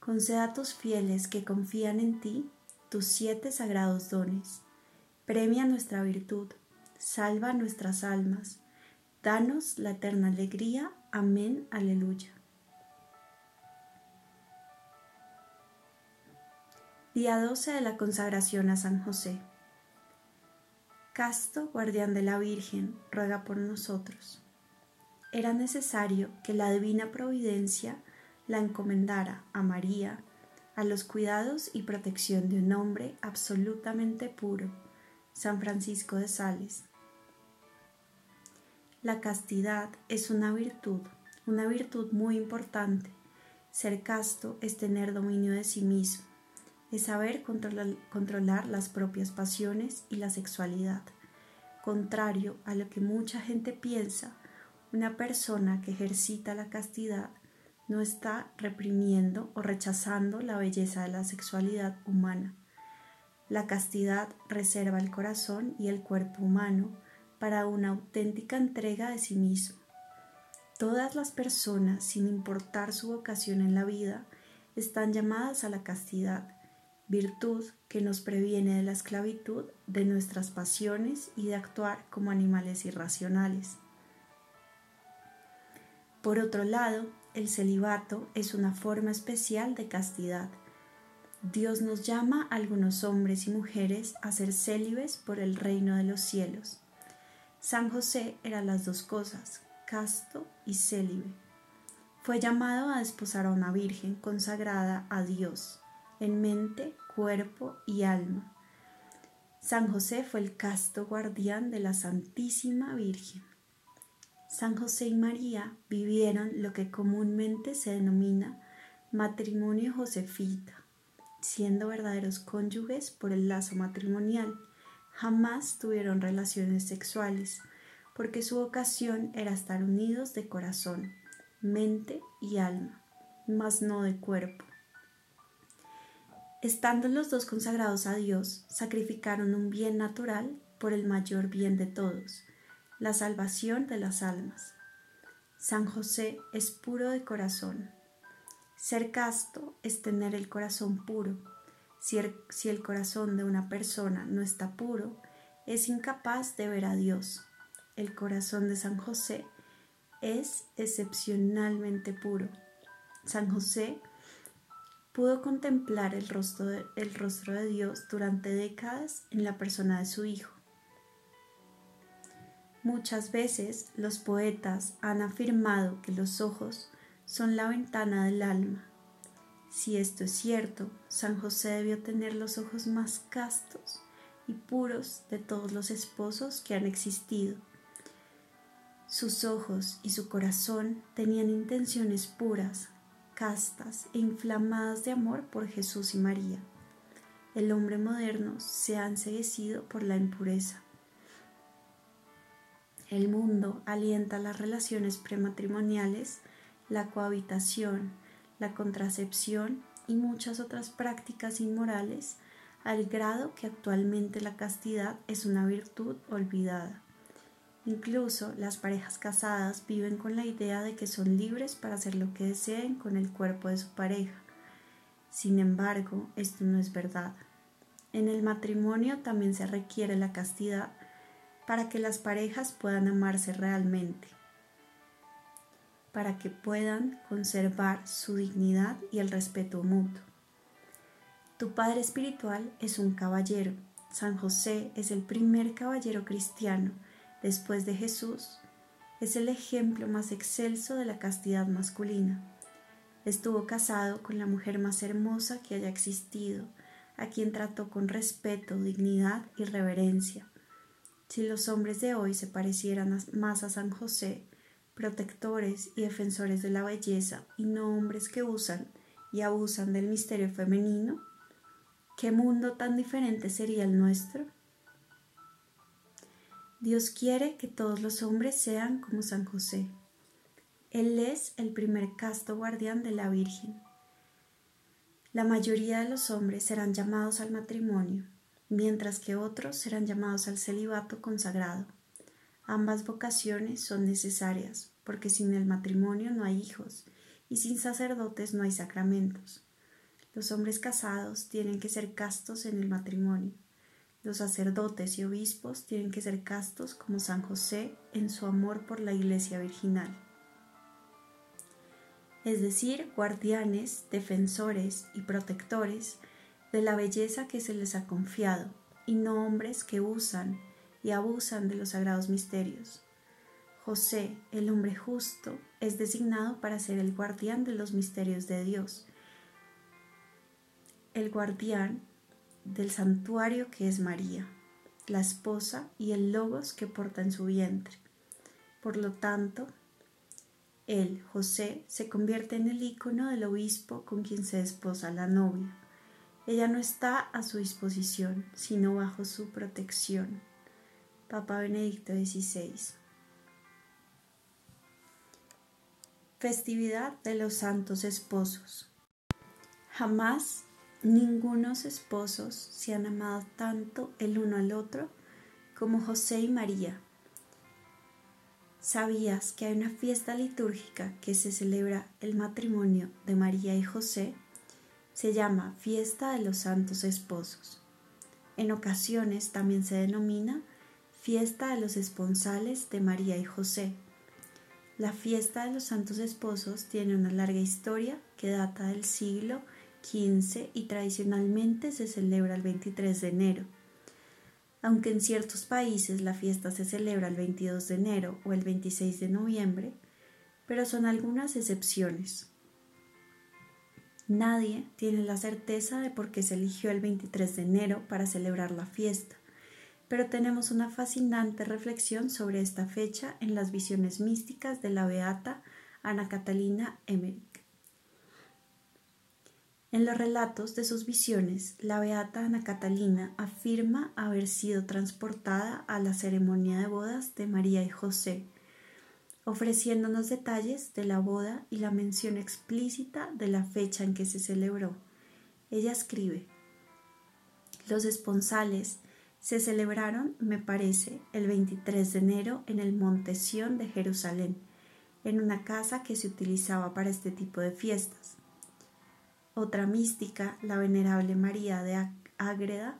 conceda a tus fieles que confían en ti tus siete sagrados dones, premia nuestra virtud, salva nuestras almas, danos la eterna alegría. Amén, aleluya. Día 12 de la consagración a San José. Casto, guardián de la Virgen, ruega por nosotros. Era necesario que la divina providencia la encomendara a María a los cuidados y protección de un hombre absolutamente puro, San Francisco de Sales. La castidad es una virtud, una virtud muy importante. Ser casto es tener dominio de sí mismo, es saber controlar, las propias pasiones y la sexualidad. Contrario a lo que mucha gente piensa, una persona que ejercita la castidad no está reprimiendo o rechazando la belleza de la sexualidad humana. La castidad reserva el corazón y el cuerpo humano para una auténtica entrega de sí mismo. Todas las personas, sin importar su vocación en la vida, están llamadas a la castidad virtud que nos previene de la esclavitud de nuestras pasiones y de actuar como animales irracionales. Por otro lado, el celibato es una forma especial de castidad. Dios nos llama a algunos hombres y mujeres a ser célibes por el reino de los cielos. San José era las dos cosas, casto y célibe. Fue llamado a desposar a una virgen consagrada a Dios en mente, cuerpo y alma. San José fue el casto guardián de la Santísima Virgen. San José y María vivieron lo que comúnmente se denomina matrimonio josefita, siendo verdaderos cónyuges por el lazo matrimonial. Jamás tuvieron relaciones sexuales, porque su vocación era estar unidos de corazón, mente y alma, mas no de cuerpo. Estando los dos consagrados a Dios, sacrificaron un bien natural por el mayor bien de todos, la salvación de las almas. San José es puro de corazón. Ser casto es tener el corazón puro. Si el, corazón de una persona no está puro, es incapaz de ver a Dios. El corazón de San José es excepcionalmente puro. San José pudo contemplar el rostro de Dios durante décadas en la persona de su Hijo. Muchas veces los poetas han afirmado que los ojos son la ventana del alma. Si esto es cierto, San José debió tener los ojos más castos y puros de todos los esposos que han existido. Sus ojos y su corazón tenían intenciones puras, castas e inflamadas de amor por Jesús y María. El hombre moderno se ha enseguecido por la impureza. El mundo alienta las relaciones prematrimoniales, la cohabitación, la contracepción y muchas otras prácticas inmorales al grado que actualmente la castidad es una virtud olvidada. Incluso las parejas casadas viven con la idea de que son libres para hacer lo que deseen con el cuerpo de su pareja. Sin embargo, esto no es verdad. En el matrimonio también se requiere la castidad para que las parejas puedan amarse realmente, para que puedan conservar su dignidad y el respeto mutuo. Tu Padre Espiritual es un caballero. San José es el primer caballero cristiano después de Jesús. Es el ejemplo más excelso de la castidad masculina. Estuvo casado con la mujer más hermosa que haya existido, a quien trató con respeto, dignidad y reverencia. Si los hombres de hoy se parecieran más a San José, protectores y defensores de la belleza, y no hombres que usan y abusan del misterio femenino, ¿qué mundo tan diferente sería el nuestro? Dios quiere que todos los hombres sean como San José. Él es el primer casto guardián de la Virgen. La mayoría de los hombres serán llamados al matrimonio, mientras que otros serán llamados al celibato consagrado. Ambas vocaciones son necesarias, porque sin el matrimonio no hay hijos, y sin sacerdotes no hay sacramentos. Los hombres casados tienen que ser castos en el matrimonio. Los sacerdotes y obispos tienen que ser castos como San José en su amor por la Iglesia virginal es decir, guardianes, defensores y protectores de la belleza que se les ha confiado, y no hombres que usan y abusan de los sagrados misterios. José, el hombre justo, es designado para ser el guardián de los misterios de Dios, el guardián del santuario que es María, la esposa y el logos que porta en su vientre. Por lo tanto, él, José, se convierte en el icono del obispo con quien se desposa la novia. Ella no está a su disposición, sino bajo su protección. Papa Benedicto XVI. Festividad de los Santos Esposos. Jamás ningunos esposos se han amado tanto el uno al otro como José y María ¿Sabías que hay una fiesta litúrgica que se celebra el matrimonio de María y José? Se llama Fiesta de los Santos Esposos. En ocasiones también se denomina Fiesta de los Esponsales de María y José. La fiesta de los Santos Esposos tiene una larga historia que data del siglo XV y tradicionalmente se celebra el 23 de enero aunque en ciertos países la fiesta se celebra el 22 de enero o el 26 de noviembre, pero son algunas excepciones. Nadie tiene la certeza de por qué se eligió el 23 de enero para celebrar la fiesta, pero tenemos una fascinante reflexión sobre esta fecha en las visiones místicas de la beata Ana Catalina Emmerich. En los relatos de sus visiones, la beata Ana Catalina afirma haber sido transportada a la ceremonia de bodas de María y José, ofreciéndonos detalles de la boda y la mención explícita de la fecha en que se celebró. Ella escribe, Los esponsales se celebraron, me parece, el 23 de enero en el Monte Sión de Jerusalén, en una casa que se utilizaba para este tipo de fiestas. Otra mística, la venerable María de Ágreda,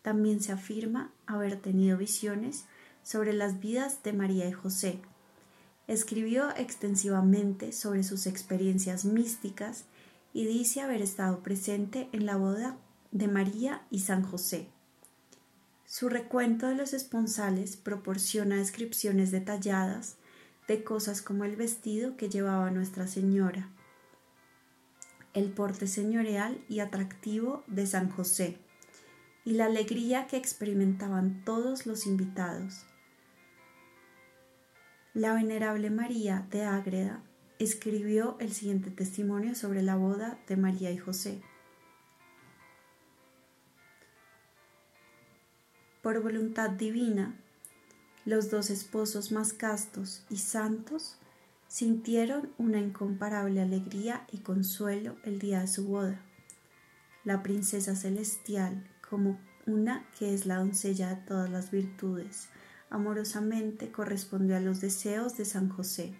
también se afirma haber tenido visiones sobre las vidas de María y José. Escribió extensivamente sobre sus experiencias místicas y dice haber estado presente en la boda de María y San José. Su recuento de los esponsales proporciona descripciones detalladas de cosas como el vestido que llevaba Nuestra Señora, el porte señorial y atractivo de San José y la alegría que experimentaban todos los invitados. La venerable María de Ágreda escribió el siguiente testimonio sobre la boda de María y José. Por voluntad divina, los dos esposos más castos y santos sintieron una incomparable alegría y consuelo el día de su boda. La princesa celestial, como una que es la doncella de todas las virtudes, amorosamente correspondió a los deseos de San José.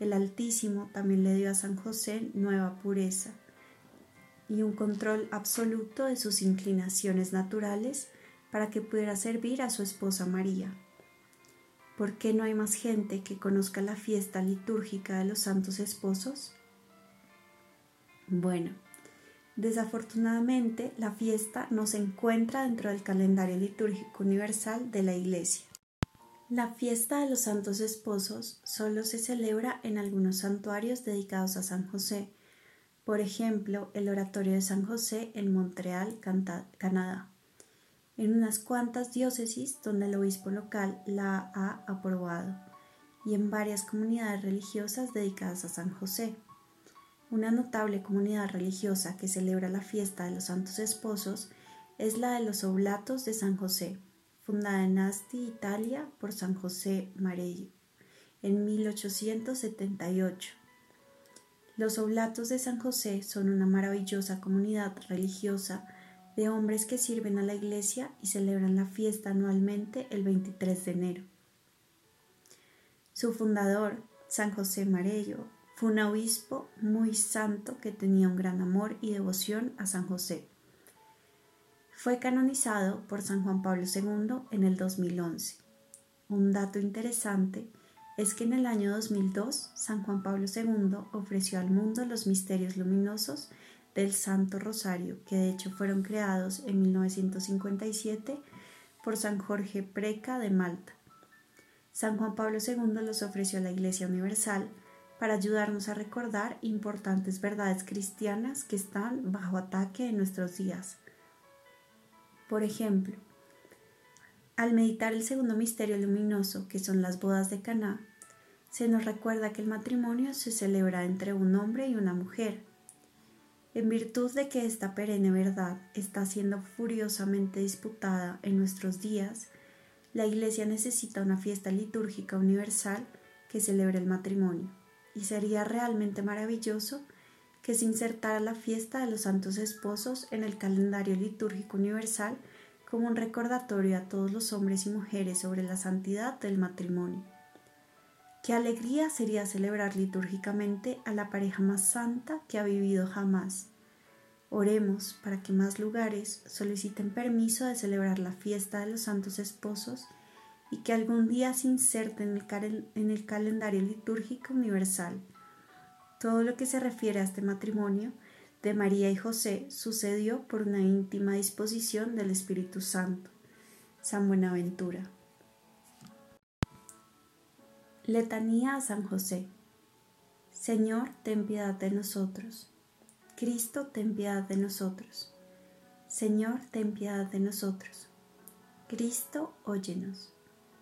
El Altísimo también le dio a San José nueva pureza y un control absoluto de sus inclinaciones naturales para que pudiera servir a su esposa María. ¿Por qué no hay más gente que conozca la fiesta litúrgica de los santos esposos? Bueno, Desafortunadamente, la fiesta no se encuentra dentro del calendario litúrgico universal de la Iglesia. La fiesta de los santos esposos solo se celebra en algunos santuarios dedicados a San José, por ejemplo, el Oratorio de San José en Montreal, Canadá, en unas cuantas diócesis donde el obispo local la ha aprobado, y en varias comunidades religiosas dedicadas a San José. Una notable comunidad religiosa que celebra la fiesta de los santos esposos es la de los Oblatos de San José, fundada en Asti, Italia, por San José Marello en 1878. Los Oblatos de San José son una maravillosa comunidad religiosa de hombres que sirven a la iglesia y celebran la fiesta anualmente el 23 de enero. Su fundador, San José Marello, fue un obispo muy santo que tenía un gran amor y devoción a San José. Fue canonizado por San Juan Pablo II en el 2011. Un dato interesante es que en el año 2002 San Juan Pablo II ofreció al mundo los misterios luminosos del Santo Rosario, que de hecho fueron creados en 1957 por San Jorge Preca de Malta. San Juan Pablo II los ofreció a la Iglesia Universal para ayudarnos a recordar importantes verdades cristianas que están bajo ataque en nuestros días. Por ejemplo, al meditar el segundo misterio luminoso, que son las bodas de Caná, se nos recuerda que el matrimonio se celebra entre un hombre y una mujer. En virtud de que esta perenne verdad está siendo furiosamente disputada en nuestros días, la Iglesia necesita una fiesta litúrgica universal que celebre el matrimonio, y sería realmente maravilloso que se insertara la fiesta de los santos esposos en el calendario litúrgico universal como un recordatorio a todos los hombres y mujeres sobre la santidad del matrimonio. Qué alegría sería celebrar litúrgicamente a la pareja más santa que ha vivido jamás. Oremos para que más lugares soliciten permiso de celebrar la fiesta de los santos esposos y que algún día se inserte en el, en el calendario litúrgico universal todo lo que se refiere a este matrimonio de María y José sucedió por una íntima disposición del Espíritu Santo. San Buenaventura. Letanía a San José. Señor, ten piedad de nosotros. Cristo, ten piedad de nosotros. Señor, ten piedad de nosotros. Cristo, óyenos.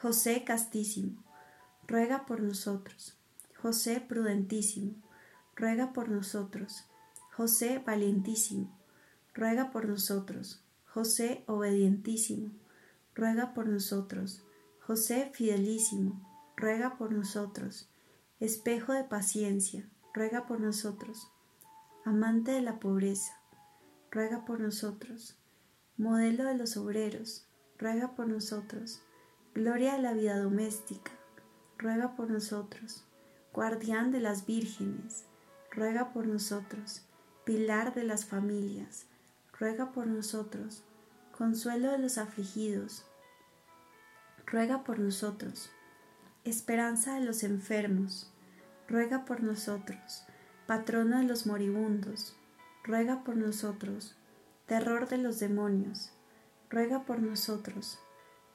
José castísimo, ruega por nosotros. José prudentísimo, ruega por nosotros. José valientísimo, ruega por nosotros. José obedientísimo, ruega por nosotros. José fidelísimo, ruega por nosotros. Espejo de paciencia, ruega por nosotros. Amante de la pobreza, ruega por nosotros. Modelo de los obreros, ruega por nosotros. Gloria de la vida doméstica, ruega por nosotros. Guardián de las vírgenes, ruega por nosotros. Pilar de las familias, ruega por nosotros. Consuelo de los afligidos, ruega por nosotros. Esperanza de los enfermos, ruega por nosotros. Patrono de los moribundos, ruega por nosotros. Terror de los demonios, ruega por nosotros.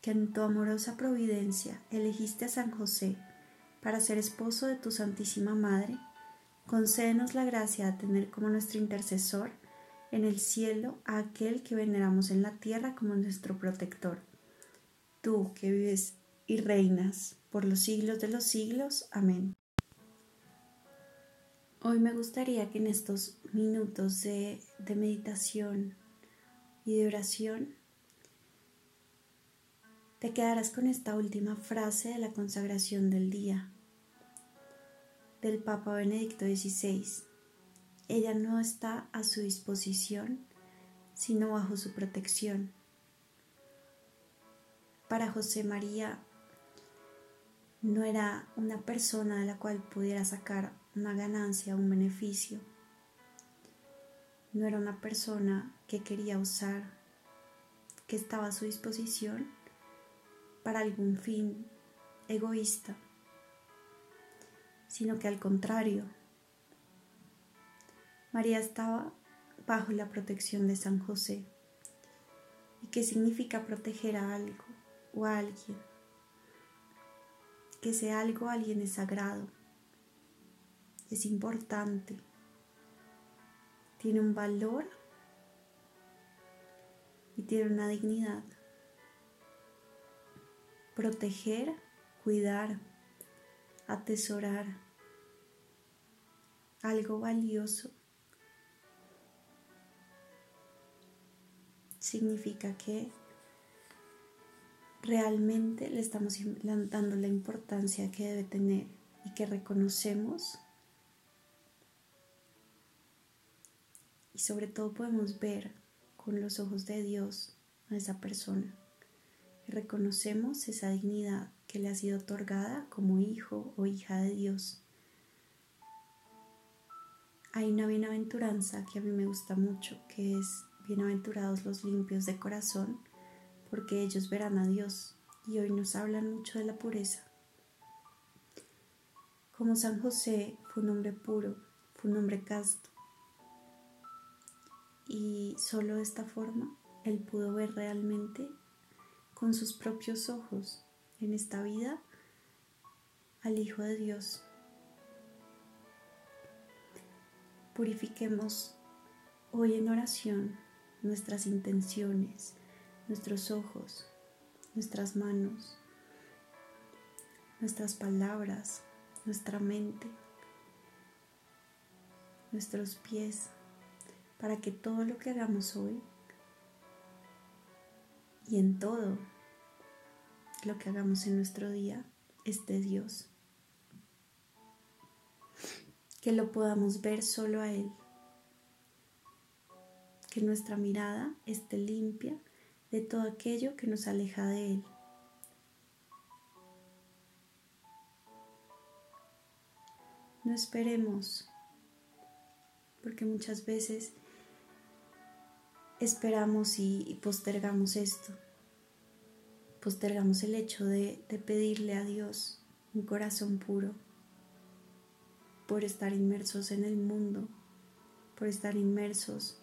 que en tu amorosa providencia elegiste a San José para ser esposo de tu Santísima Madre, concédenos la gracia de tener como nuestro intercesor en el cielo a aquel que veneramos en la tierra como nuestro protector. Tú que vives y reinas por los siglos de los siglos. Amén. Hoy me gustaría que en estos minutos de, de meditación y de oración te quedarás con esta última frase de la consagración del día del Papa Benedicto XVI. Ella no está a su disposición, sino bajo su protección. Para José María no era una persona de la cual pudiera sacar una ganancia, un beneficio. No era una persona que quería usar, que estaba a su disposición para algún fin egoísta sino que al contrario, María estaba bajo la protección de San José. ¿Y qué significa proteger a algo o a alguien? Que sea algo alguien es sagrado, es importante, tiene un valor y tiene una dignidad. Proteger, cuidar, atesorar algo valioso significa que realmente le estamos dando la importancia que debe tener y que reconocemos. Y sobre todo podemos ver con los ojos de Dios a esa persona reconocemos esa dignidad que le ha sido otorgada como hijo o hija de Dios. Hay una bienaventuranza que a mí me gusta mucho, que es bienaventurados los limpios de corazón, porque ellos verán a Dios. Y hoy nos hablan mucho de la pureza. Como San José fue un hombre puro, fue un hombre casto. Y solo de esta forma él pudo ver realmente con sus propios ojos en esta vida al Hijo de Dios. Purifiquemos hoy en oración nuestras intenciones, nuestros ojos, nuestras manos, nuestras palabras, nuestra mente, nuestros pies, para que todo lo que hagamos hoy y en todo lo que hagamos en nuestro día es de Dios. Que lo podamos ver solo a Él. Que nuestra mirada esté limpia de todo aquello que nos aleja de Él. No esperemos, porque muchas veces esperamos y postergamos esto postergamos el hecho de, pedirle a Dios un corazón puro por estar inmersos en el mundo, por estar inmersos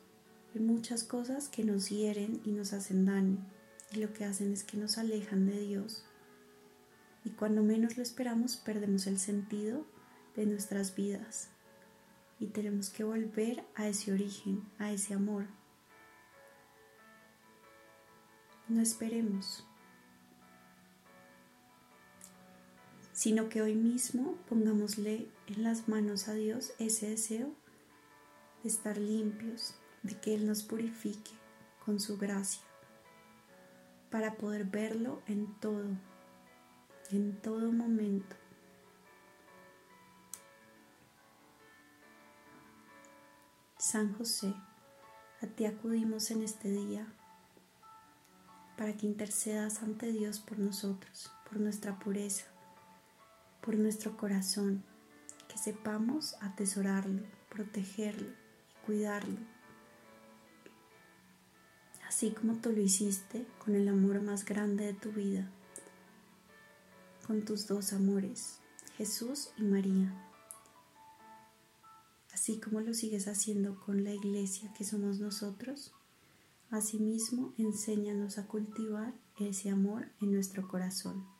en muchas cosas que nos hieren y nos hacen daño y lo que hacen es que nos alejan de Dios. Y cuando menos lo esperamos perdemos el sentido de nuestras vidas y tenemos que volver a ese origen, a ese amor. No esperemos. sino que hoy mismo pongámosle en las manos a Dios ese deseo de estar limpios, de que Él nos purifique con su gracia, para poder verlo en todo, en todo momento. San José, a ti acudimos en este día para que intercedas ante Dios por nosotros, por nuestra pureza, por nuestro corazón, que sepamos atesorarlo, protegerlo y cuidarlo, así como tú lo hiciste con el amor más grande de tu vida, con tus dos amores, Jesús y María, así como lo sigues haciendo con la iglesia que somos nosotros. Asimismo, enséñanos a cultivar ese amor en nuestro corazón.